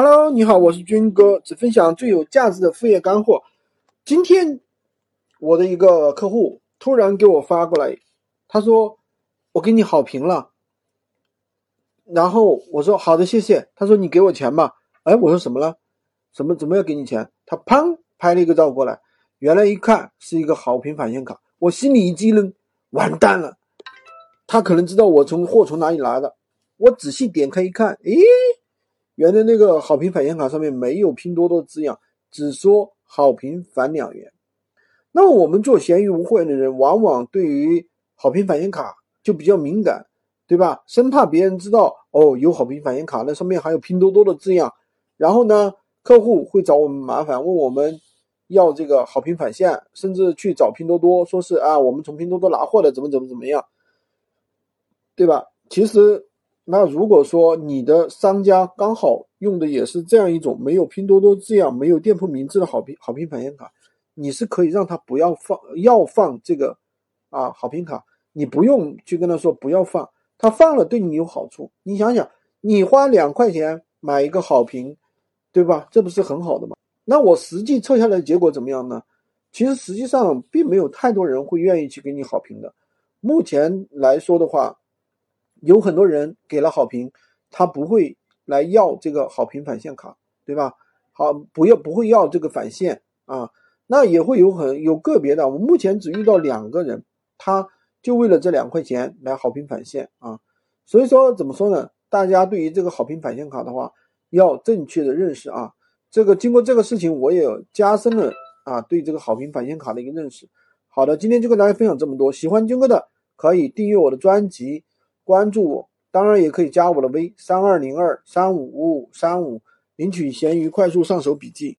Hello，你好，我是军哥，只分享最有价值的副业干货。今天我的一个客户突然给我发过来，他说我给你好评了，然后我说好的，谢谢。他说你给我钱吧。哎，我说什么了？什么怎么要给你钱？他砰拍了一个照过来，原来一看是一个好评返现卡，我心里一激灵，完蛋了。他可能知道我从货从哪里来的，我仔细点开一看，诶。原来那个好评返现卡上面没有拼多多字样，只说好评返两元。那么我们做闲鱼无货源的人，往往对于好评返现卡就比较敏感，对吧？生怕别人知道哦，有好评返现卡，那上面还有拼多多的字样。然后呢，客户会找我们麻烦，问我们要这个好评返现，甚至去找拼多多，说是啊，我们从拼多多拿货的，怎么怎么怎么样，对吧？其实。那如果说你的商家刚好用的也是这样一种没有拼多多字样、没有店铺名字的好评好评返现卡，你是可以让他不要放，要放这个啊好评卡，你不用去跟他说不要放，他放了对你有好处。你想想，你花两块钱买一个好评，对吧？这不是很好的吗？那我实际测下来结果怎么样呢？其实实际上并没有太多人会愿意去给你好评的。目前来说的话。有很多人给了好评，他不会来要这个好评返现卡，对吧？好，不要不会要这个返现啊。那也会有很有个别的，我目前只遇到两个人，他就为了这两块钱来好评返现啊。所以说怎么说呢？大家对于这个好评返现卡的话，要正确的认识啊。这个经过这个事情，我也加深了啊对这个好评返现卡的一个认识。好的，今天就跟大家分享这么多。喜欢军哥的可以订阅我的专辑。关注我，当然也可以加我的微三二零二三五五五三五，领取闲鱼快速上手笔记。